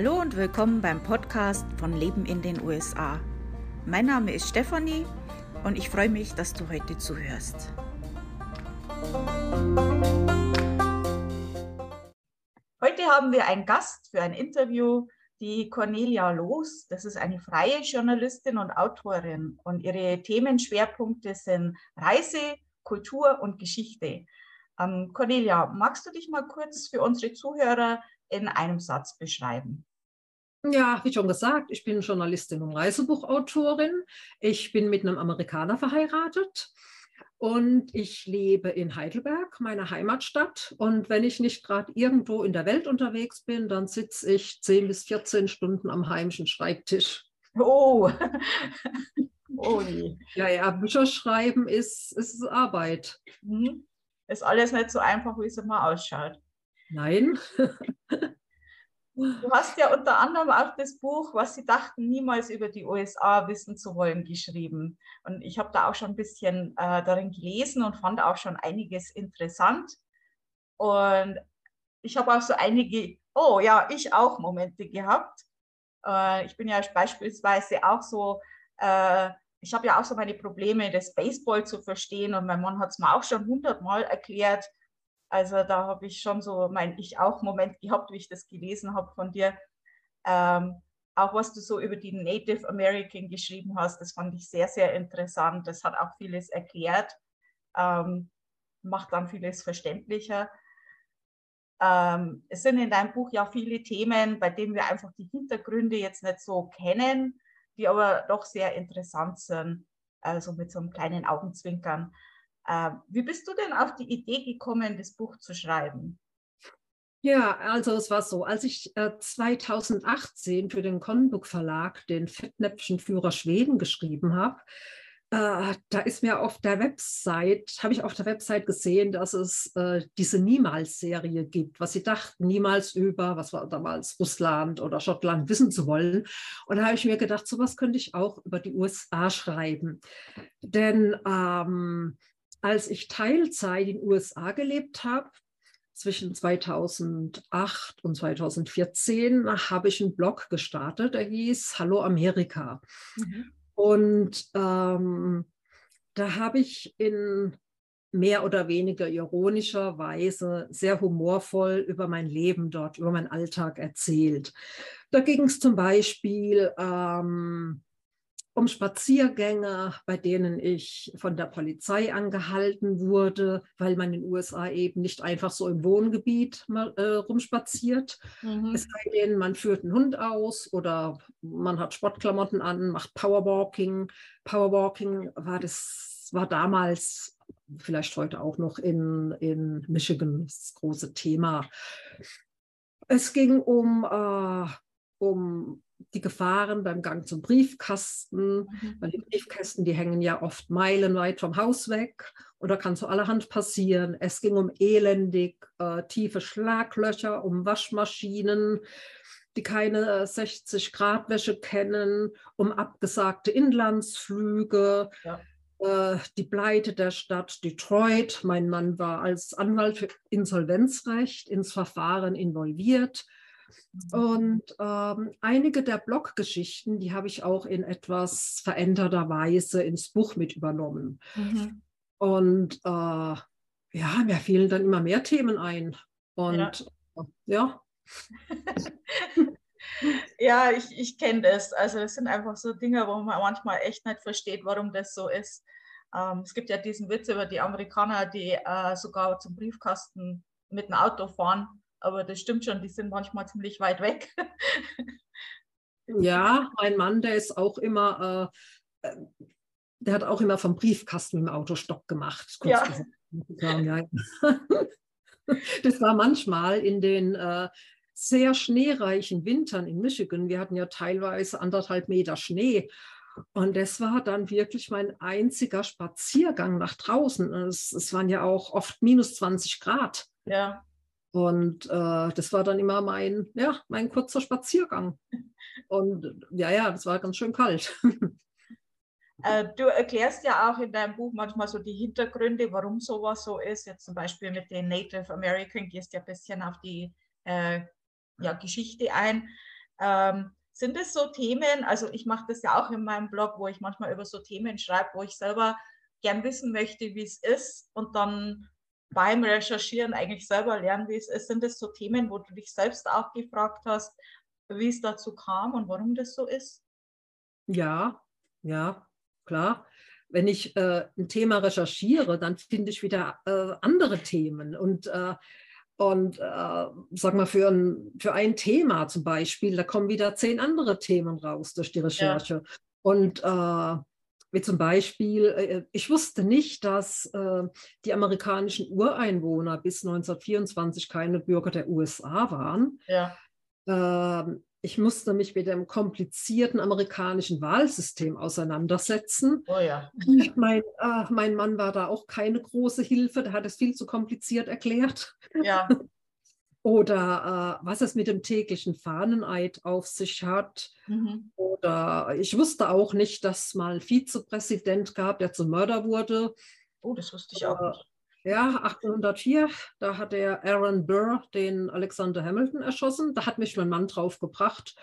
Hallo und willkommen beim Podcast von Leben in den USA. Mein Name ist Stefanie und ich freue mich, dass du heute zuhörst. Heute haben wir einen Gast für ein Interview, die Cornelia Loos. Das ist eine freie Journalistin und Autorin und ihre Themenschwerpunkte sind Reise, Kultur und Geschichte. Ähm, Cornelia, magst du dich mal kurz für unsere Zuhörer in einem Satz beschreiben? Ja, wie schon gesagt, ich bin Journalistin und Reisebuchautorin. Ich bin mit einem Amerikaner verheiratet und ich lebe in Heidelberg, meiner Heimatstadt. Und wenn ich nicht gerade irgendwo in der Welt unterwegs bin, dann sitze ich 10 bis 14 Stunden am heimischen Schreibtisch. Oh, oh Ja, ja, Bücher schreiben ist, ist Arbeit. Mhm. Ist alles nicht so einfach, wie es immer ausschaut. Nein. Du hast ja unter anderem auch das Buch, was sie dachten, niemals über die USA wissen zu wollen, geschrieben. Und ich habe da auch schon ein bisschen äh, darin gelesen und fand auch schon einiges interessant. Und ich habe auch so einige, oh ja, ich auch Momente gehabt. Äh, ich bin ja beispielsweise auch so, äh, ich habe ja auch so meine Probleme, das Baseball zu verstehen. Und mein Mann hat es mir auch schon hundertmal erklärt also da habe ich schon so mein Ich auch Moment gehabt, wie ich das gelesen habe von dir. Ähm, auch was du so über die Native American geschrieben hast, das fand ich sehr, sehr interessant. Das hat auch vieles erklärt, ähm, macht dann vieles verständlicher. Ähm, es sind in deinem Buch ja viele Themen, bei denen wir einfach die Hintergründe jetzt nicht so kennen, die aber doch sehr interessant sind, also mit so einem kleinen Augenzwinkern. Äh, wie bist du denn auf die Idee gekommen, das Buch zu schreiben? Ja, also es war so, als ich äh, 2018 für den Konbook Verlag den Fettnäpfchenführer Schweden geschrieben habe, äh, da ist mir auf der Website, habe ich auf der Website gesehen, dass es äh, diese Niemals-Serie gibt, was sie dachten, niemals über, was war damals Russland oder Schottland wissen zu wollen. Und da habe ich mir gedacht, sowas könnte ich auch über die USA schreiben. Denn ähm, als ich Teilzeit in den USA gelebt habe, zwischen 2008 und 2014, habe ich einen Blog gestartet, der hieß Hallo Amerika. Mhm. Und ähm, da habe ich in mehr oder weniger ironischer Weise sehr humorvoll über mein Leben dort, über meinen Alltag erzählt. Da ging es zum Beispiel ähm, um Spaziergänge, bei denen ich von der Polizei angehalten wurde, weil man in den USA eben nicht einfach so im Wohngebiet mal, äh, rumspaziert. Mhm. Es sei denn, man führt einen Hund aus oder man hat Sportklamotten an, macht Powerwalking. Powerwalking war das war damals vielleicht heute auch noch in, in Michigan das große Thema. Es ging um, äh, um die Gefahren beim Gang zum Briefkasten, mhm. weil die Briefkästen, die hängen ja oft meilenweit vom Haus weg und da kann so allerhand passieren. Es ging um elendig äh, tiefe Schlaglöcher, um Waschmaschinen, die keine 60 Grad Wäsche kennen, um abgesagte Inlandsflüge. Ja. Äh, die Pleite der Stadt Detroit. Mein Mann war als Anwalt für Insolvenzrecht ins Verfahren involviert. Mhm. Und ähm, einige der Bloggeschichten, die habe ich auch in etwas veränderter Weise ins Buch mit übernommen. Mhm. Und äh, ja, mir fielen dann immer mehr Themen ein. Und ja. Ja, ja ich, ich kenne das. Also es sind einfach so Dinge, wo man manchmal echt nicht versteht, warum das so ist. Ähm, es gibt ja diesen Witz über die Amerikaner, die äh, sogar zum Briefkasten mit dem Auto fahren aber das stimmt schon, die sind manchmal ziemlich weit weg. ja, mein Mann, der ist auch immer, äh, äh der hat auch immer vom Briefkasten im Auto Stopp gemacht. Ja. ja. Das war manchmal in den äh, sehr schneereichen Wintern in Michigan. Wir hatten ja teilweise anderthalb Meter Schnee. Und das war dann wirklich mein einziger Spaziergang nach draußen. Es, es waren ja auch oft minus 20 Grad. Ja. Und äh, das war dann immer mein, ja, mein kurzer Spaziergang. Und ja, ja, das war ganz schön kalt. Äh, du erklärst ja auch in deinem Buch manchmal so die Hintergründe, warum sowas so ist. Jetzt zum Beispiel mit den Native American gehst ja ein bisschen auf die äh, ja, Geschichte ein. Ähm, sind es so Themen, also ich mache das ja auch in meinem Blog, wo ich manchmal über so Themen schreibe, wo ich selber gern wissen möchte, wie es ist und dann beim Recherchieren eigentlich selber lernen, wie es ist. Sind das so Themen, wo du dich selbst auch gefragt hast, wie es dazu kam und warum das so ist? Ja, ja, klar. Wenn ich äh, ein Thema recherchiere, dann finde ich wieder äh, andere Themen und äh, und äh, sag mal, für ein, für ein Thema zum Beispiel, da kommen wieder zehn andere Themen raus durch die Recherche. Ja. Und äh, wie zum Beispiel, äh, ich wusste nicht, dass äh, die amerikanischen Ureinwohner bis 1924 keine Bürger der USA waren. Ja. Ähm, ich musste mich mit dem komplizierten amerikanischen Wahlsystem auseinandersetzen. Oh ja. mein, mein Mann war da auch keine große Hilfe, der hat es viel zu kompliziert erklärt. Ja. Oder äh, was es mit dem täglichen Fahneneid auf sich hat. Mhm. Oder ich wusste auch nicht, dass es mal einen Vizepräsident gab, der zum Mörder wurde. Oh, das wusste ich auch nicht. Ja, 1804, da hat der Aaron Burr den Alexander Hamilton erschossen. Da hat mich mein Mann drauf gebracht.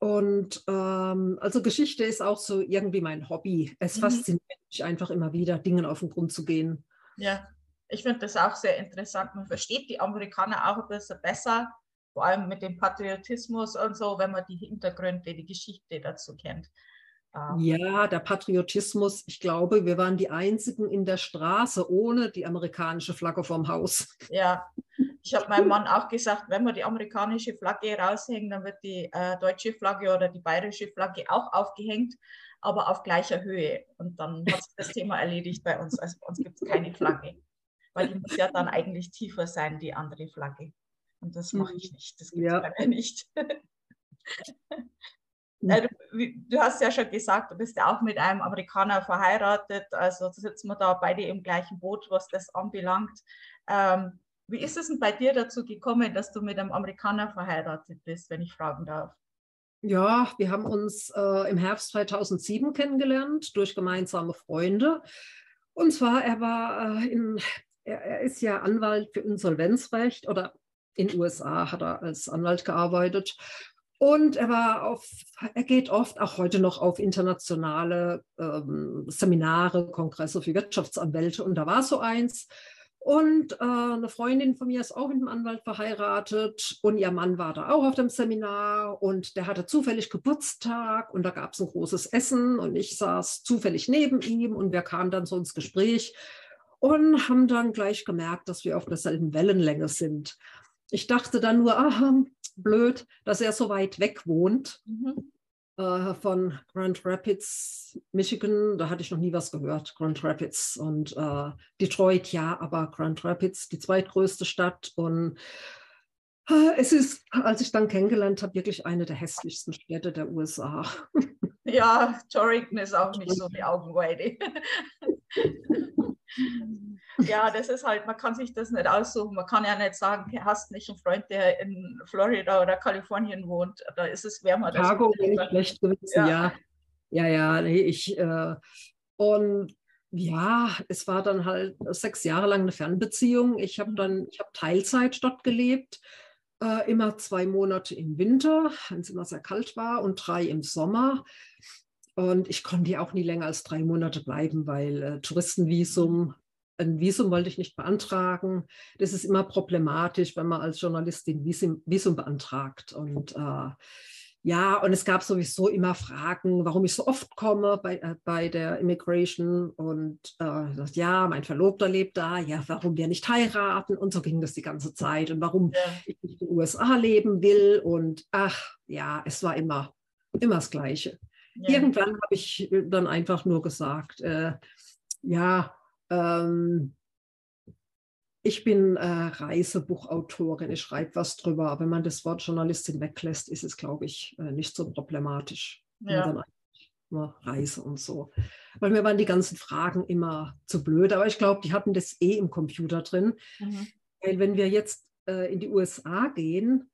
Und ähm, also Geschichte ist auch so irgendwie mein Hobby. Es mhm. fasziniert mich einfach immer wieder, Dingen auf den Grund zu gehen. Ja, ich finde das auch sehr interessant. Man versteht die Amerikaner auch ein bisschen besser, vor allem mit dem Patriotismus und so, wenn man die Hintergründe, die Geschichte dazu kennt. Ja, der Patriotismus, ich glaube, wir waren die Einzigen in der Straße ohne die amerikanische Flagge vom Haus. Ja, ich habe meinem Mann auch gesagt, wenn wir die amerikanische Flagge raushängen, dann wird die äh, deutsche Flagge oder die bayerische Flagge auch aufgehängt, aber auf gleicher Höhe. Und dann hat sich das Thema erledigt bei uns. Also bei uns gibt es keine Flagge, weil die muss ja dann eigentlich tiefer sein, die andere Flagge. Und das mache ich nicht. Das gibt es ja. bei mir nicht. Äh, du, du, hast ja schon gesagt, du bist ja auch mit einem Amerikaner verheiratet, also sitzen wir da beide im gleichen Boot, was das anbelangt. Ähm, wie ist es denn bei dir dazu gekommen, dass du mit einem Amerikaner verheiratet bist, wenn ich fragen darf? Ja, wir haben uns äh, im Herbst 2007 kennengelernt durch gemeinsame Freunde. Und zwar, er war äh, in, er, er, ist ja Anwalt für Insolvenzrecht oder in den USA hat er als Anwalt gearbeitet. Und er war auf, er geht oft auch heute noch auf internationale ähm, Seminare, Kongresse für Wirtschaftsanwälte. Und da war so eins. Und äh, eine Freundin von mir ist auch mit einem Anwalt verheiratet und ihr Mann war da auch auf dem Seminar und der hatte zufällig Geburtstag und da gab es ein großes Essen und ich saß zufällig neben ihm und wir kamen dann so ins Gespräch und haben dann gleich gemerkt, dass wir auf derselben Wellenlänge sind. Ich dachte dann nur, aha, blöd, dass er so weit weg wohnt mhm. äh, von Grand Rapids, Michigan. Da hatte ich noch nie was gehört, Grand Rapids. Und äh, Detroit, ja, aber Grand Rapids, die zweitgrößte Stadt. Und es ist, als ich dann kennengelernt habe, wirklich eine der hässlichsten Städte der USA. Ja, Torrington ist auch nicht so die Augenweide. ja, das ist halt, man kann sich das nicht aussuchen. Man kann ja nicht sagen, du hast nicht einen Freund, der in Florida oder Kalifornien wohnt. Da ist es wärmer. Chicago wäre schlecht gewesen, ja. ja. Ja, ja, nee, ich, äh, und ja, es war dann halt sechs Jahre lang eine Fernbeziehung. Ich habe dann, ich habe Teilzeit dort gelebt, äh, immer zwei Monate im Winter, wenn es immer sehr kalt war, und drei im Sommer. Und ich konnte ja auch nie länger als drei Monate bleiben, weil äh, Touristenvisum ein Visum wollte ich nicht beantragen. Das ist immer problematisch, wenn man als Journalistin Visum, Visum beantragt. Und äh, ja, und es gab sowieso immer Fragen, warum ich so oft komme bei, äh, bei der Immigration. Und äh, das, ja, mein Verlobter lebt da, ja, warum wir nicht heiraten. Und so ging das die ganze Zeit. Und warum ja. ich nicht in den USA leben will. Und ach, ja, es war immer, immer das Gleiche. Ja. Irgendwann habe ich dann einfach nur gesagt, äh, ja, ähm, ich bin äh, Reisebuchautorin, ich schreibe was drüber. Aber wenn man das Wort Journalistin weglässt, ist es, glaube ich, äh, nicht so problematisch. Ja. Nur Reise und so. Weil mir waren die ganzen Fragen immer zu blöd. Aber ich glaube, die hatten das eh im Computer drin. Mhm. Weil wenn wir jetzt äh, in die USA gehen,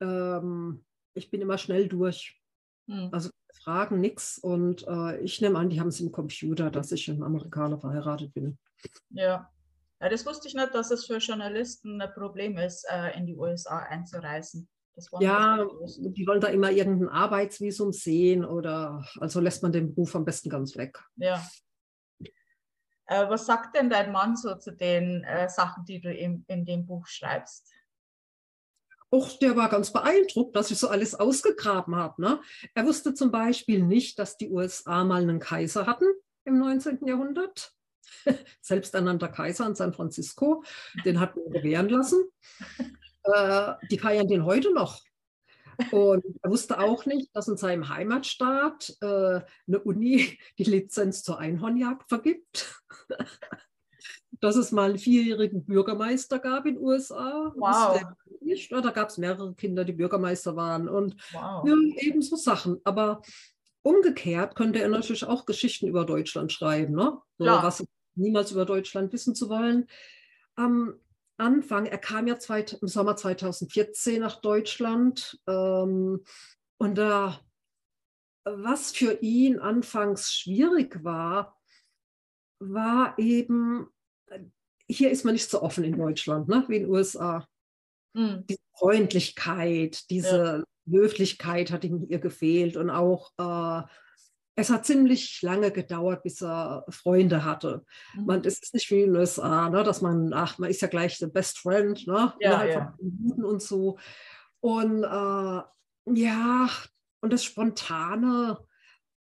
ähm, ich bin immer schnell durch. Mhm. Also Fragen nichts. Und äh, ich nehme an, die haben es im Computer, dass ich einem Amerikaner verheiratet bin. Ja. Ja, das wusste ich nicht, dass es für Journalisten ein Problem ist, äh, in die USA einzureisen. ja, die wollen da immer irgendein Arbeitsvisum sehen oder also lässt man den Beruf am besten ganz weg. Ja. Äh, was sagt denn dein Mann so zu den äh, Sachen, die du in, in dem Buch schreibst? Och, der war ganz beeindruckt, dass ich so alles ausgegraben habe. Ne? Er wusste zum Beispiel nicht, dass die USA mal einen Kaiser hatten im 19. Jahrhundert. Selbsternannter Kaiser in San Francisco. Den hat man gewähren lassen. Äh, die feiern den heute noch. Und er wusste auch nicht, dass in seinem Heimatstaat äh, eine Uni die Lizenz zur Einhornjagd vergibt. dass es mal einen vierjährigen Bürgermeister gab in den USA. Wow. Nicht. Da gab es mehrere Kinder, die Bürgermeister waren und wow. ja, eben so Sachen. Aber umgekehrt könnte er natürlich auch Geschichten über Deutschland schreiben, ne? so, was niemals über Deutschland wissen zu wollen. Am Anfang, er kam ja zweit, im Sommer 2014 nach Deutschland ähm, und da, was für ihn anfangs schwierig war, war eben, hier ist man nicht so offen in Deutschland, ne, wie in den USA. Mhm. Die Freundlichkeit, diese. Höflichkeit hat ihm hier gefehlt und auch äh, es hat ziemlich lange gedauert, bis er Freunde hatte. Mhm. Man, es ist nicht wie in den USA, ne, dass man, ach, man ist ja gleich der Best Friend, ne? Ja, ja. und so. Und äh, ja, und das Spontane,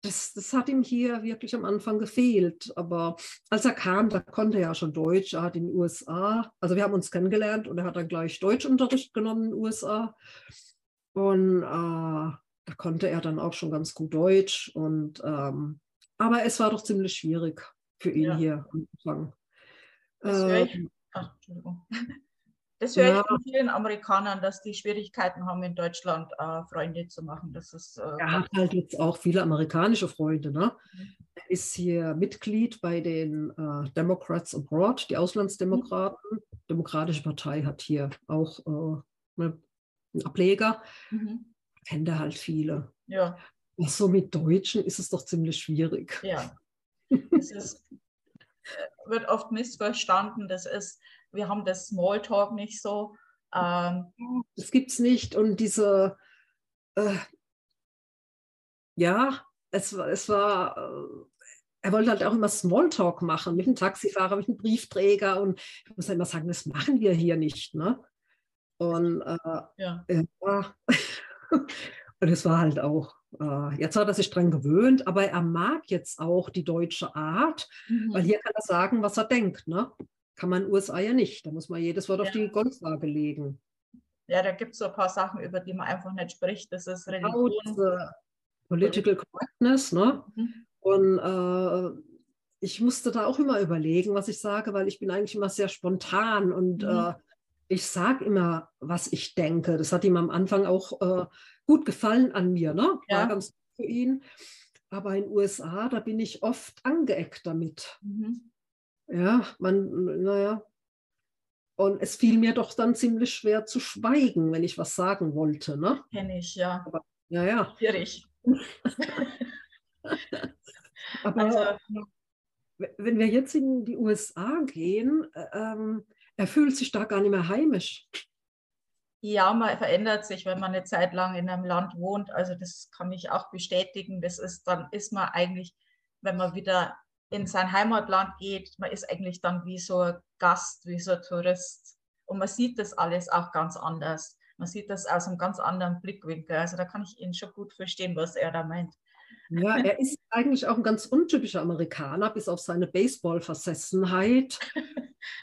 das, das hat ihm hier wirklich am Anfang gefehlt. Aber als er kam, da konnte er ja schon Deutsch. Er hat in den USA, also wir haben uns kennengelernt und er hat dann gleich Deutschunterricht genommen in den USA. Und äh, da konnte er dann auch schon ganz gut Deutsch. Und, ähm, aber es war doch ziemlich schwierig für ihn ja. hier am Anfang. Das höre ich, ähm, ach, das höre ja. ich von vielen Amerikanern, dass die Schwierigkeiten haben, in Deutschland äh, Freunde zu machen. Das ist, äh, er hat halt jetzt auch viele amerikanische Freunde. Ne? Mhm. Er ist hier Mitglied bei den äh, Democrats Abroad, die Auslandsdemokraten. Mhm. Demokratische Partei hat hier auch äh, einen Ableger. Mhm kennt er halt viele. Ja. Ach so mit Deutschen ist es doch ziemlich schwierig. Ja. Es ist, äh, wird oft missverstanden. Das ist, wir haben das Smalltalk nicht so. Ähm, das gibt es nicht. Und diese, äh, ja, es, es war, äh, er wollte halt auch immer Smalltalk machen mit dem Taxifahrer, mit dem Briefträger. Und ich muss immer sagen, das machen wir hier nicht. Ne? Und äh, ja. ja. Und es war halt auch, äh, jetzt hat er sich dran gewöhnt, aber er mag jetzt auch die deutsche Art, mhm. weil hier kann er sagen, was er denkt. Ne? Kann man in den USA ja nicht. Da muss man jedes Wort ja. auf die Goldwaage legen. Ja, da gibt es so ein paar Sachen, über die man einfach nicht spricht. Das ist Religion. Genau, Political Correctness. Ne? Mhm. Und äh, ich musste da auch immer überlegen, was ich sage, weil ich bin eigentlich immer sehr spontan und mhm. äh, ich sage immer, was ich denke. Das hat ihm am Anfang auch äh, gut gefallen an mir, ne? War ja. ganz gut für ihn. Aber in den USA, da bin ich oft angeeckt damit. Mhm. Ja, man, naja. Und es fiel mir doch dann ziemlich schwer zu schweigen, wenn ich was sagen wollte. Ne? Kenne ich, ja. Aber, ja, ja. Schwierig. Aber also, wenn wir jetzt in die USA gehen, äh, ähm, er fühlt sich da gar nicht mehr heimisch. Ja, man verändert sich, wenn man eine Zeit lang in einem Land wohnt. Also das kann ich auch bestätigen. Das ist, dann ist man eigentlich, wenn man wieder in sein Heimatland geht, man ist eigentlich dann wie so ein Gast, wie so ein Tourist. Und man sieht das alles auch ganz anders. Man sieht das aus einem ganz anderen Blickwinkel. Also da kann ich ihn schon gut verstehen, was er da meint. Ja, er ist eigentlich auch ein ganz untypischer Amerikaner, bis auf seine Baseball-Versessenheit.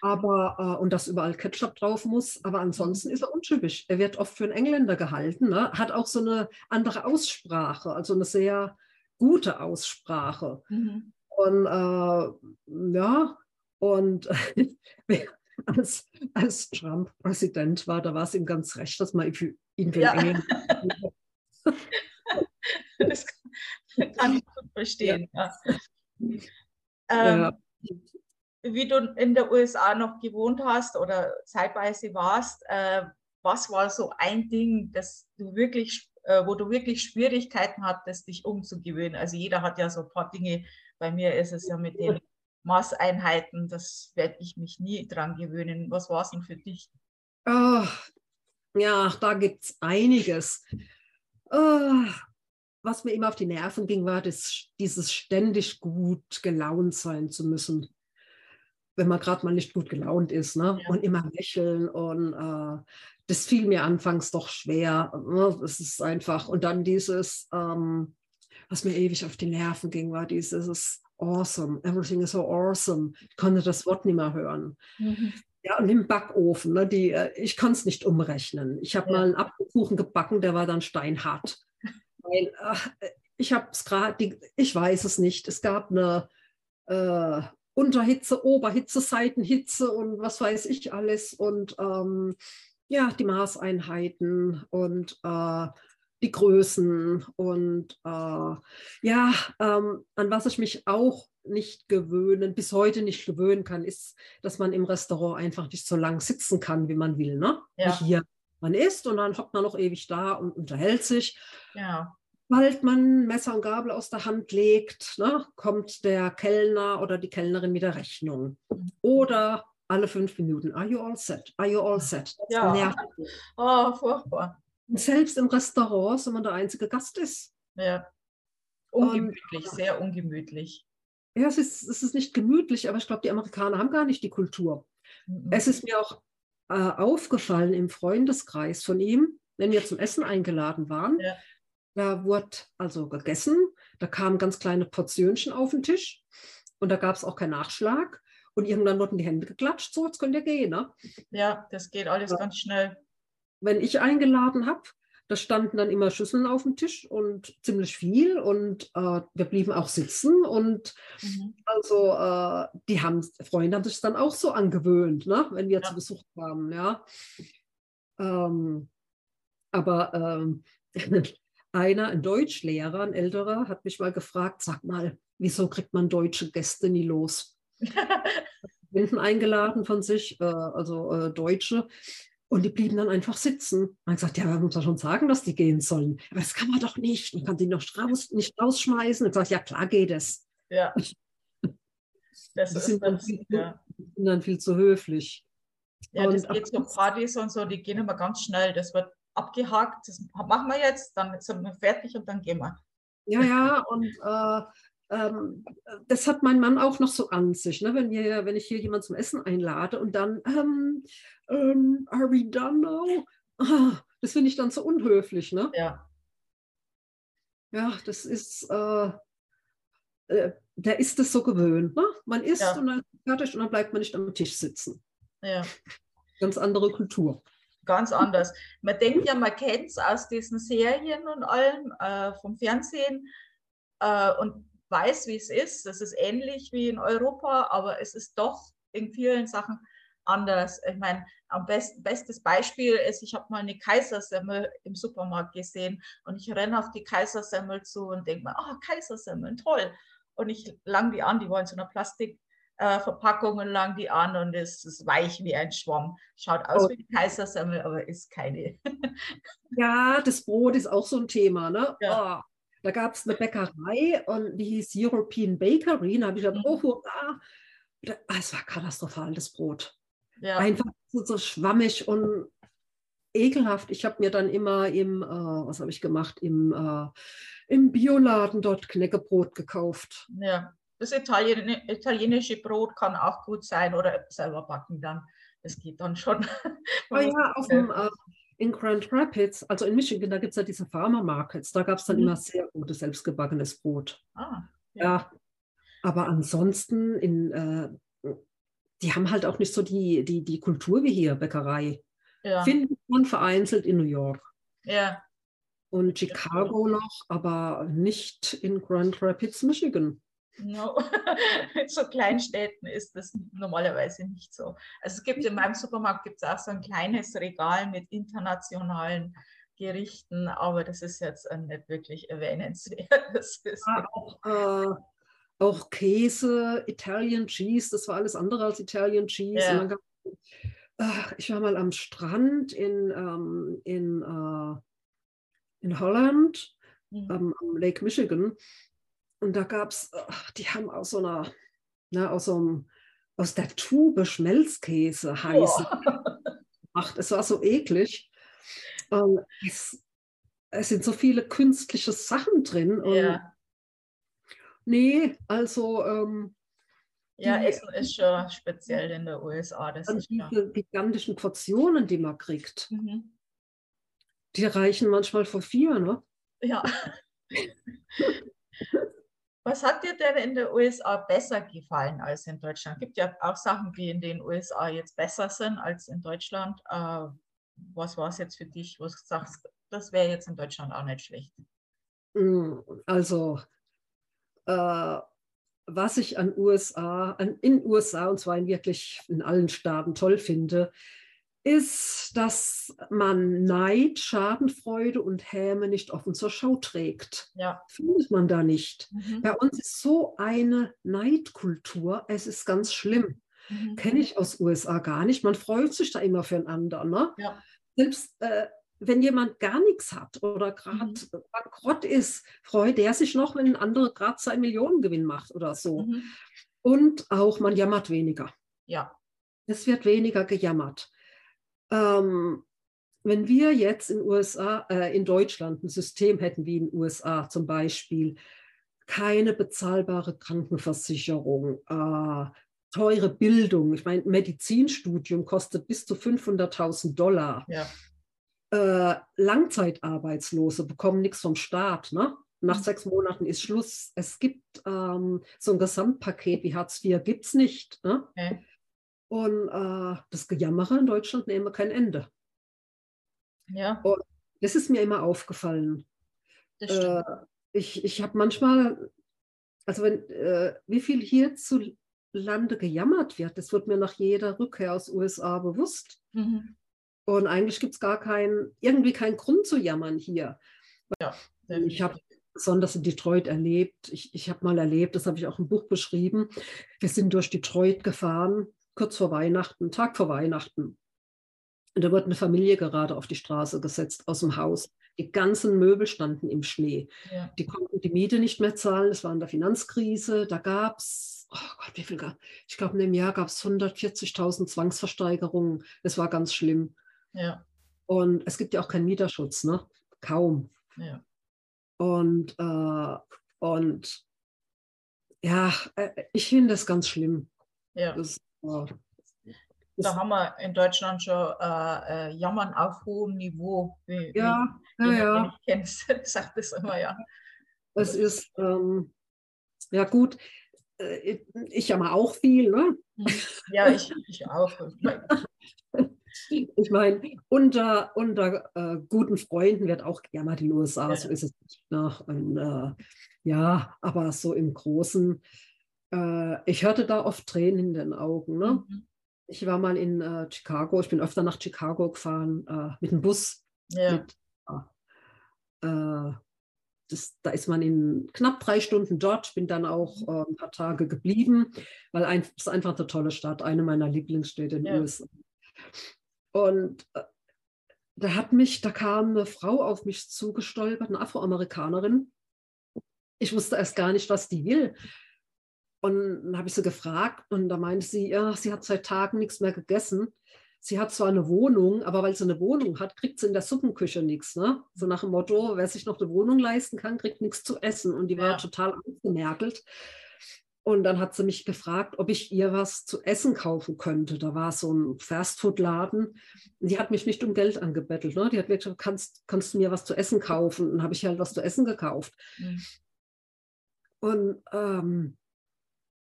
Aber, äh, und dass überall Ketchup drauf muss. Aber ansonsten ist er untypisch. Er wird oft für einen Engländer gehalten, ne? hat auch so eine andere Aussprache, also eine sehr gute Aussprache. Mhm. Und äh, ja, und als, als Trump Präsident war, da war es ihm ganz recht, dass man ihn für ja. Engländer. das kann ich gut verstehen. Ja. Ähm, wie du in der USA noch gewohnt hast oder zeitweise warst, äh, was war so ein Ding, das du wirklich, äh, wo du wirklich Schwierigkeiten hattest, dich umzugewöhnen? Also jeder hat ja so ein paar Dinge. Bei mir ist es ja mit den Maßeinheiten, das werde ich mich nie dran gewöhnen. Was war es denn für dich? Oh, Ja, da gibt es einiges. Uh, was mir immer auf die Nerven ging, war das, dieses ständig gut gelaunt sein zu müssen. Wenn man gerade mal nicht gut gelaunt ist ne? Ja. und immer lächeln. Und uh, das fiel mir anfangs doch schwer. Ne? Es ist einfach. Und dann dieses, ähm, was mir ewig auf die Nerven ging, war dieses awesome. Everything is so awesome. Ich konnte das Wort nicht mehr hören. Mhm. Ja, und im Backofen, ne, die, äh, ich kann es nicht umrechnen. Ich habe ja. mal einen Apfelkuchen gebacken, der war dann steinhart. Weil ach, ich habe es gerade, ich weiß es nicht. Es gab eine äh, Unterhitze, Oberhitze, Seitenhitze und was weiß ich alles. Und ähm, ja, die Maßeinheiten und äh, die Größen und äh, ja, ähm, an was ich mich auch nicht gewöhnen, bis heute nicht gewöhnen kann, ist, dass man im Restaurant einfach nicht so lang sitzen kann, wie man will. Ne? Ja. Hier. Man isst und dann hockt man noch ewig da und unterhält sich. Ja. Sobald man Messer und Gabel aus der Hand legt, ne, kommt der Kellner oder die Kellnerin mit der Rechnung. Mhm. Oder alle fünf Minuten, are you all set? Are you all set? Das ja. nervt. Oh, furchtbar. Und selbst im Restaurant, wenn man der einzige Gast ist. Ja. Ungemütlich, und, sehr ungemütlich. Ja, es ist, es ist nicht gemütlich, aber ich glaube, die Amerikaner haben gar nicht die Kultur. Mhm. Es ist mir auch äh, aufgefallen im Freundeskreis von ihm, wenn wir zum Essen eingeladen waren. Ja. Da wurde also gegessen, da kamen ganz kleine Portionchen auf den Tisch und da gab es auch keinen Nachschlag. Und irgendwann wurden die Hände geklatscht, so jetzt könnt ihr gehen. Ne? Ja, das geht alles ja. ganz schnell wenn ich eingeladen habe, da standen dann immer Schüsseln auf dem Tisch und ziemlich viel und äh, wir blieben auch sitzen und mhm. also äh, die haben, Freunde haben sich dann auch so angewöhnt, ne, wenn wir ja. zu Besuch kamen, ja. Ähm, aber ähm, einer, ein Deutschlehrer, ein älterer, hat mich mal gefragt, sag mal, wieso kriegt man deutsche Gäste nie los? Binden eingeladen von sich, äh, also äh, Deutsche. Und die blieben dann einfach sitzen. Man gesagt, ja, man muss ja schon sagen, dass die gehen sollen. Aber das kann man doch nicht. Man kann die noch raus, nicht rausschmeißen. Und gesagt, ja, klar geht es. Ja. Das, das sind, dann viel, ja. sind dann viel zu höflich. Ja, und das geht so Partys und so, die gehen immer ganz schnell. Das wird abgehakt, das machen wir jetzt, dann sind wir fertig und dann gehen wir. Ja, ja, und äh, ähm, das hat mein Mann auch noch so an sich, ne? wenn, wir, wenn ich hier jemanden zum Essen einlade und dann, ähm, ähm, are we done now? Ah, das finde ich dann so unhöflich. Ne? Ja. Ja, das ist, äh, äh, der ist es so gewöhnt. Ne? Man isst ja. und dann fertig und dann bleibt man nicht am Tisch sitzen. Ja. Ganz andere Kultur. Ganz anders. Man denkt ja, man kennt es aus diesen Serien und allem äh, vom Fernsehen. Äh, und weiß, wie es ist. Es ist ähnlich wie in Europa, aber es ist doch in vielen Sachen anders. Ich meine, am besten, bestes Beispiel ist, ich habe mal eine Kaisersemmel im Supermarkt gesehen und ich renne auf die Kaisersemmel zu und denke mir, oh, Kaisersemmeln, toll. Und ich lang die an, die wollen so eine Plastikverpackung äh, und lang die an und es ist weich wie ein Schwamm. Schaut aus oh. wie die Kaisersemmel, aber ist keine. ja, das Brot ist auch so ein Thema, ne? Ja. Oh da gab es eine Bäckerei und die hieß European Bakery. Da habe ich gedacht, mhm. oh, ah, es war katastrophal, das Brot. Ja. Einfach so, so, schwammig und ekelhaft. Ich habe mir dann immer im, äh, was habe ich gemacht, im, äh, im Bioladen dort Knäckebrot gekauft. Ja, das Italien, italienische Brot kann auch gut sein oder selber backen dann. Das geht dann schon. Ah ja, auf dem, äh, in Grand Rapids, also in Michigan, da gibt es ja diese Farmer Markets, da gab es dann mhm. immer sehr gutes selbstgebackenes Brot. Ah, ja. ja. Aber ansonsten, in, äh, die haben halt auch nicht so die, die, die Kultur wie hier, Bäckerei. Ja. Findet man vereinzelt in New York. Ja. Und Chicago noch, aber nicht in Grand Rapids, Michigan. No. In so kleinen Städten ist das normalerweise nicht so. Also es gibt in meinem Supermarkt gibt es auch so ein kleines Regal mit internationalen Gerichten, aber das ist jetzt nicht wirklich erwähnenswert. Ja, auch, äh, auch, Käse, Italian Cheese, das war alles andere als Italian Cheese. Ja. Gab, äh, ich war mal am Strand in, ähm, in, äh, in Holland, mhm. ähm, am Lake Michigan. Und da gab es, die haben aus so einer, ne, aus so einem, aus der Tube Schmelzkäse heißen gemacht. Es war so eklig. Ähm, es, es, sind so viele künstliche Sachen drin. ja. Nee, also ähm, ja, Essen ist schon speziell in der USA. Das ist diese ja. gigantischen Portionen, die man kriegt, mhm. die reichen manchmal für vier, ne? Ja. Was hat dir denn in den USA besser gefallen als in Deutschland? Es gibt ja auch Sachen, die in den USA jetzt besser sind als in Deutschland. Äh, was war es jetzt für dich, wo du sagst, das wäre jetzt in Deutschland auch nicht schlecht? Mm, also, äh, was ich an USA, an, in USA und zwar in wirklich in allen Staaten toll finde, ist, dass man Neid, Schadenfreude und Häme nicht offen zur Schau trägt. Ja. Findet man da nicht. Mhm. Bei uns ist so eine Neidkultur, es ist ganz schlimm. Mhm. Kenne ich aus USA gar nicht. Man freut sich da immer für einen anderen. Ne? Ja. Selbst äh, wenn jemand gar nichts hat oder gerade mhm. bankrott ist, freut er sich noch, wenn ein anderer gerade seinen Millionengewinn macht oder so. Mhm. Und auch man jammert weniger. Ja. Es wird weniger gejammert. Ähm, wenn wir jetzt in USA, äh, in Deutschland ein System hätten wie in den USA zum Beispiel, keine bezahlbare Krankenversicherung, äh, teure Bildung. Ich meine, Medizinstudium kostet bis zu 500.000 Dollar. Ja. Äh, Langzeitarbeitslose bekommen nichts vom Staat. Ne? Nach mhm. sechs Monaten ist Schluss. Es gibt ähm, so ein Gesamtpaket wie Hartz IV, gibt es nicht. Ne? Okay. Und äh, das Gejammere in Deutschland nehme kein Ende. Ja. Und das ist mir immer aufgefallen. Äh, ich ich habe manchmal, also wenn, äh, wie viel hierzulande gejammert wird, das wird mir nach jeder Rückkehr aus USA bewusst. Mhm. Und eigentlich gibt es gar keinen, irgendwie keinen Grund zu jammern hier. Ja, ich habe besonders in Detroit erlebt. Ich, ich habe mal erlebt, das habe ich auch im Buch beschrieben. Wir sind durch Detroit gefahren kurz vor Weihnachten, Tag vor Weihnachten. Und da wurde eine Familie gerade auf die Straße gesetzt aus dem Haus. Die ganzen Möbel standen im Schnee. Ja. Die konnten die Miete nicht mehr zahlen. Das war in der Finanzkrise. Da gab es, oh Gott, wie viel gab Ich glaube, in dem Jahr gab es 140.000 Zwangsversteigerungen. Das war ganz schlimm. Ja. Und es gibt ja auch keinen Mieterschutz, ne? Kaum. Ja. Und, äh, und ja, äh, ich finde das ganz schlimm. Ja. Das, da haben wir in Deutschland schon äh, äh, Jammern auf hohem Niveau. Wie, ja, wie, ja, ja. Ich kennst, sagt das immer, ja. Es ist, ähm, ja gut, äh, ich jammer auch viel, ne? Mhm. Ja, ich, ich auch. Ich meine, unter, unter äh, guten Freunden wird auch gejammert in den USA, ja. so ist es nicht. Ne? Und, äh, ja, aber so im Großen, äh, ich hörte da oft Tränen in den Augen. Ne? Mhm. Ich war mal in äh, Chicago, ich bin öfter nach Chicago gefahren äh, mit dem Bus. Ja. Mit, äh, das, da ist man in knapp drei Stunden dort. Bin dann auch mhm. äh, ein paar Tage geblieben, weil es ein, ist einfach eine tolle Stadt, eine meiner Lieblingsstädte in den ja. USA. Und äh, da hat mich, da kam eine Frau auf mich zugestolpert, eine Afroamerikanerin. Ich wusste erst gar nicht, was die will. Und dann habe ich sie gefragt und da meinte sie, ja, sie hat seit Tagen nichts mehr gegessen. Sie hat zwar eine Wohnung, aber weil sie eine Wohnung hat, kriegt sie in der Suppenküche nichts. Ne? So nach dem Motto, wer sich noch eine Wohnung leisten kann, kriegt nichts zu essen. Und die ja. war total angemerkelt. Und dann hat sie mich gefragt, ob ich ihr was zu essen kaufen könnte. Da war so ein Fastfood-Laden. Die hat mich nicht um Geld angebettelt. Ne? Die hat mir gesagt, kannst, kannst du mir was zu essen kaufen? Und dann habe ich halt was zu essen gekauft. Mhm. Und ähm,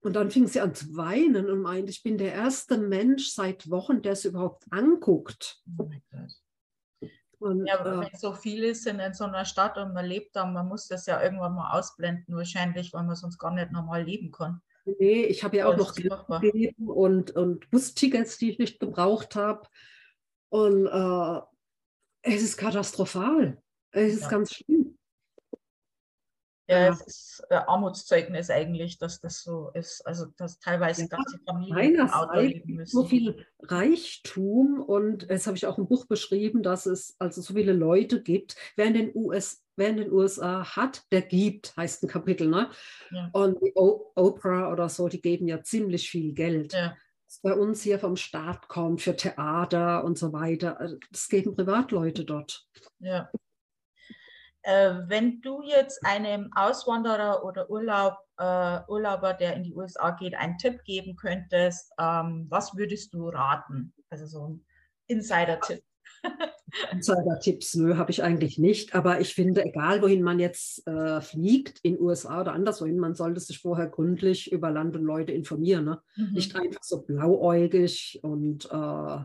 und dann fing sie an zu weinen und meinte, ich bin der erste Mensch seit Wochen, der es überhaupt anguckt. Oh und, ja, aber äh, wenn so viele sind in so einer Stadt und man lebt da, man muss das ja irgendwann mal ausblenden, wahrscheinlich, weil man sonst gar nicht normal leben kann. Nee, ich habe ja auch noch Geld gegeben und, und Bustickets, die ich nicht gebraucht habe. Und äh, es ist katastrophal. Es ist ja. ganz schlimm. Ja, es ist äh, Armutszeugnis eigentlich, dass das so ist. Also, dass teilweise ja, ganze Familien Auto leben müssen. So viel Reichtum und das habe ich auch im Buch beschrieben, dass es also so viele Leute gibt. Wer in den, US, wer in den USA hat, der gibt, heißt ein Kapitel. Ne? Ja. Und Oprah oder so, die geben ja ziemlich viel Geld. Ja. was bei uns hier vom Staat kommt für Theater und so weiter. Äh, das geben Privatleute dort. Ja. Äh, wenn du jetzt einem Auswanderer oder Urlaub, äh, Urlauber, der in die USA geht, einen Tipp geben könntest, ähm, was würdest du raten? Also so ein Insider-Tipp. Insider-Tipps, nö, habe ich eigentlich nicht. Aber ich finde, egal wohin man jetzt äh, fliegt, in USA oder anderswohin, man sollte sich vorher gründlich über Land und Leute informieren. Ne? Mhm. Nicht einfach so blauäugig und äh,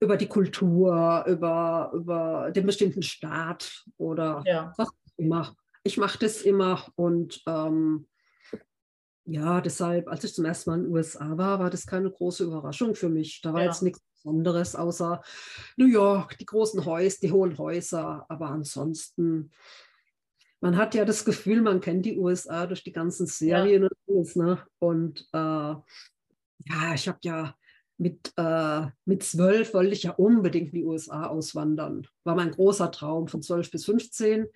über die Kultur, über, über den bestimmten Staat oder ja. was immer. Ich mache das immer und ähm, ja, deshalb, als ich zum ersten Mal in den USA war, war das keine große Überraschung für mich. Da war ja. jetzt nichts Besonderes außer New York, die großen Häuser, die hohen Häuser. Aber ansonsten, man hat ja das Gefühl, man kennt die USA durch die ganzen Serien ja. und alles. Ne? Und äh, ja, ich habe ja mit, äh, mit zwölf wollte ich ja unbedingt in die USA auswandern. War mein großer Traum von zwölf bis 15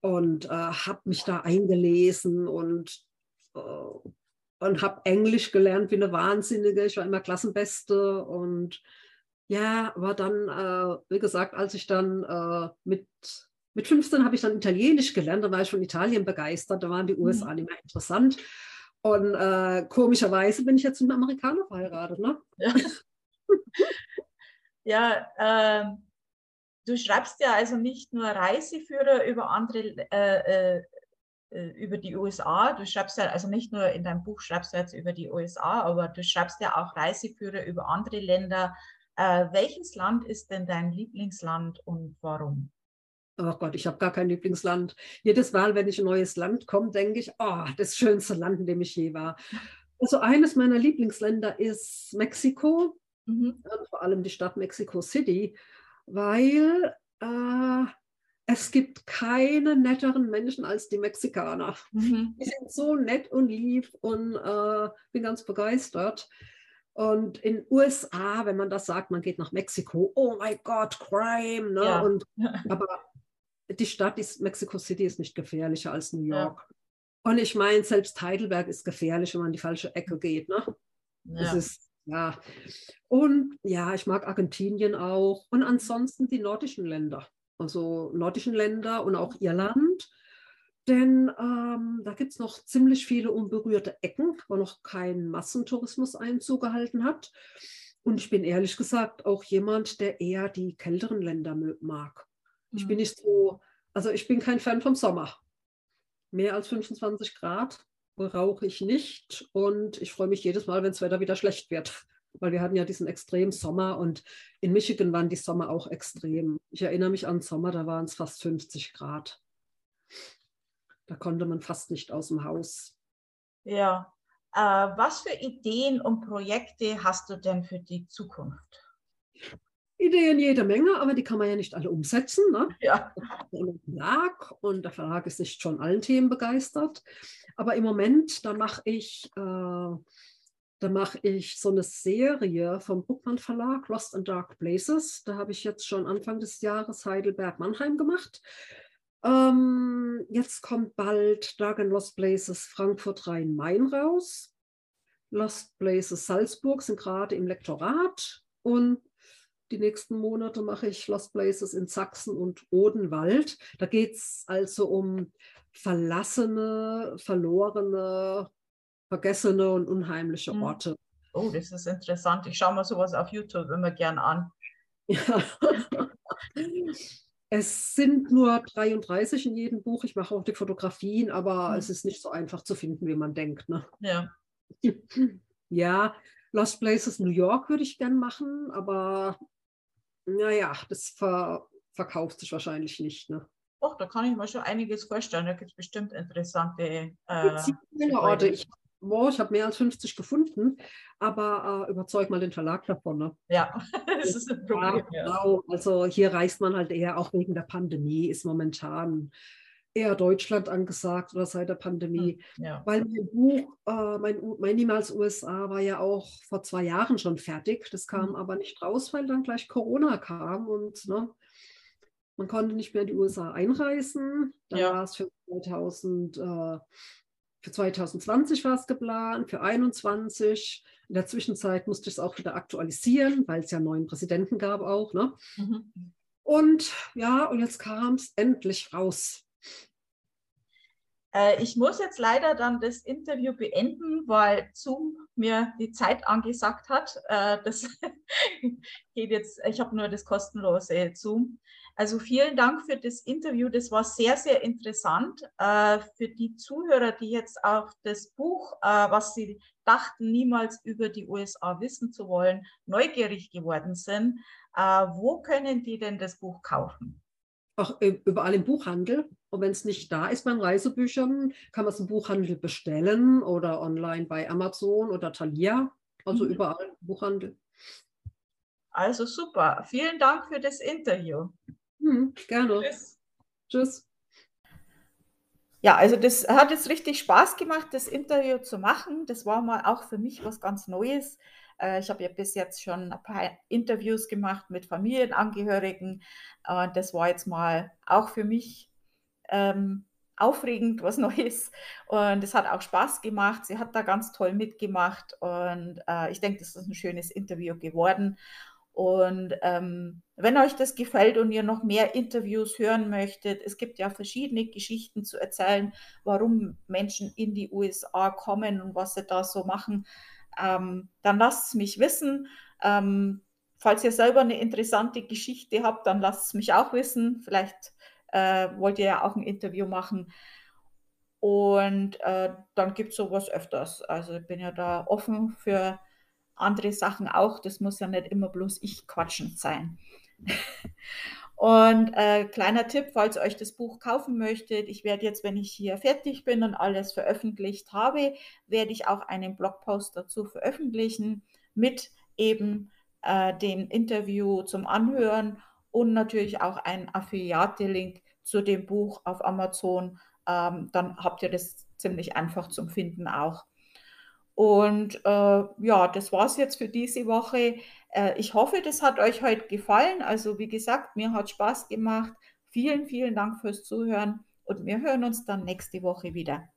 und äh, habe mich da eingelesen und äh, und habe Englisch gelernt wie eine Wahnsinnige. Ich war immer Klassenbeste und ja, war dann, äh, wie gesagt, als ich dann äh, mit, mit 15 habe ich dann Italienisch gelernt, da war ich von Italien begeistert, da waren die USA mhm. nicht mehr interessant. Und äh, komischerweise bin ich jetzt mit einem Amerikaner verheiratet. Ne? Ja, ja ähm, du schreibst ja also nicht nur Reiseführer über andere äh, äh, äh, über die USA. Du schreibst ja, also nicht nur in deinem Buch schreibst du jetzt über die USA, aber du schreibst ja auch Reiseführer über andere Länder. Äh, welches Land ist denn dein Lieblingsland und warum? Oh Gott, ich habe gar kein Lieblingsland. Jedes Mal, wenn ich in ein neues Land komme, denke ich, oh, das schönste Land, in dem ich je war. Also eines meiner Lieblingsländer ist Mexiko, mhm. vor allem die Stadt Mexico City, weil äh, es gibt keine netteren Menschen als die Mexikaner. Mhm. Die sind so nett und lieb und äh, bin ganz begeistert. Und in USA, wenn man das sagt, man geht nach Mexiko, oh mein Gott, Crime. Ne? Ja. Und, aber die Stadt ist, Mexico City ist nicht gefährlicher als New York. Ja. Und ich meine, selbst Heidelberg ist gefährlich, wenn man in die falsche Ecke geht. Ne? Ja. Das ist, ja. Und ja, ich mag Argentinien auch. Und ansonsten die nordischen Länder also nordischen Länder und auch Irland. Denn ähm, da gibt es noch ziemlich viele unberührte Ecken, wo noch kein Massentourismus Einzug gehalten hat. Und ich bin ehrlich gesagt auch jemand, der eher die kälteren Länder mag. Ich bin nicht so, also ich bin kein Fan vom Sommer. Mehr als 25 Grad brauche ich nicht. Und ich freue mich jedes Mal, wenn das Wetter wieder schlecht wird weil wir hatten ja diesen extremen Sommer und in Michigan waren die Sommer auch extrem. Ich erinnere mich an den Sommer, da waren es fast 50 Grad. Da konnte man fast nicht aus dem Haus. Ja. Äh, was für Ideen und Projekte hast du denn für die Zukunft? Ideen jede Menge, aber die kann man ja nicht alle umsetzen. Ne? Ja. Verlag und der Verlag ist nicht schon allen Themen begeistert. Aber im Moment, da mache ich äh, da mache ich so eine Serie vom Bruckmann Verlag, Lost in Dark Places. Da habe ich jetzt schon Anfang des Jahres Heidelberg-Mannheim gemacht. Ähm, jetzt kommt bald Dark and Lost Places Frankfurt Rhein-Main raus. Lost Places Salzburg sind gerade im Lektorat und die nächsten Monate mache ich Lost Places in Sachsen und Odenwald. Da geht es also um verlassene, verlorene vergessene und unheimliche hm. Orte. Oh, das ist interessant. Ich schaue mir sowas auf YouTube immer gern an. Ja. Es sind nur 33 in jedem Buch. Ich mache auch die Fotografien, aber mhm. es ist nicht so einfach zu finden, wie man denkt. Ne? Ja. Ja, Lost Places New York würde ich gern machen, aber naja, das ver verkauft sich wahrscheinlich nicht. Ne? Och, da kann ich mir schon einiges vorstellen. Da gibt es bestimmt interessante äh, Orte. Ich wow, ich habe mehr als 50 gefunden, aber äh, überzeug mal den Verlag davon. Ne? Ja, das ist ein Problem. Ja, genau. Also hier reist man halt eher auch wegen der Pandemie, ist momentan eher Deutschland angesagt oder seit der Pandemie. Hm, ja. Weil mein Buch, äh, mein, mein Niemals USA, war ja auch vor zwei Jahren schon fertig. Das kam mhm. aber nicht raus, weil dann gleich Corona kam und ne, man konnte nicht mehr in die USA einreisen. Dann ja. war es für 2000. Äh, für 2020 war es geplant, für 2021. In der Zwischenzeit musste ich es auch wieder aktualisieren, weil es ja einen neuen Präsidenten gab auch. Ne? Mhm. Und ja, und jetzt kam es endlich raus. Äh, ich muss jetzt leider dann das Interview beenden, weil Zoom mir die Zeit angesagt hat. Äh, das geht jetzt, ich habe nur das kostenlose Zoom. Also vielen Dank für das Interview. Das war sehr, sehr interessant. Äh, für die Zuhörer, die jetzt auf das Buch, was sie dachten, niemals über die USA wissen zu wollen, neugierig geworden sind, wo können die denn das Buch kaufen? Auch überall im Buchhandel. Und wenn es nicht da ist bei Reisebüchern, kann man es im Buchhandel bestellen oder online bei Amazon oder Thalia. Also mhm. überall im Buchhandel. Also super. Vielen Dank für das Interview. Mhm, gerne. Tschüss. Tschüss. Ja, also das hat jetzt richtig Spaß gemacht, das Interview zu machen. Das war mal auch für mich was ganz Neues. Äh, ich habe ja bis jetzt schon ein paar Interviews gemacht mit Familienangehörigen. Und das war jetzt mal auch für mich ähm, aufregend, was Neues. Und es hat auch Spaß gemacht. Sie hat da ganz toll mitgemacht. Und äh, ich denke, das ist ein schönes Interview geworden. Und ähm, wenn euch das gefällt und ihr noch mehr Interviews hören möchtet, es gibt ja verschiedene Geschichten zu erzählen, warum Menschen in die USA kommen und was sie da so machen, ähm, dann lasst es mich wissen. Ähm, falls ihr selber eine interessante Geschichte habt, dann lasst es mich auch wissen. Vielleicht äh, wollt ihr ja auch ein Interview machen. Und äh, dann gibt es sowas öfters. Also ich bin ja da offen für andere Sachen auch. Das muss ja nicht immer bloß ich quatschend sein. und äh, kleiner Tipp, falls ihr euch das Buch kaufen möchtet, ich werde jetzt, wenn ich hier fertig bin und alles veröffentlicht habe, werde ich auch einen Blogpost dazu veröffentlichen mit eben äh, dem Interview zum Anhören und natürlich auch ein Affiliate-Link zu dem Buch auf Amazon. Ähm, dann habt ihr das ziemlich einfach zum Finden auch. Und äh, ja, das war es jetzt für diese Woche. Äh, ich hoffe, das hat euch heute gefallen. Also wie gesagt, mir hat Spaß gemacht. Vielen, vielen Dank fürs Zuhören und wir hören uns dann nächste Woche wieder.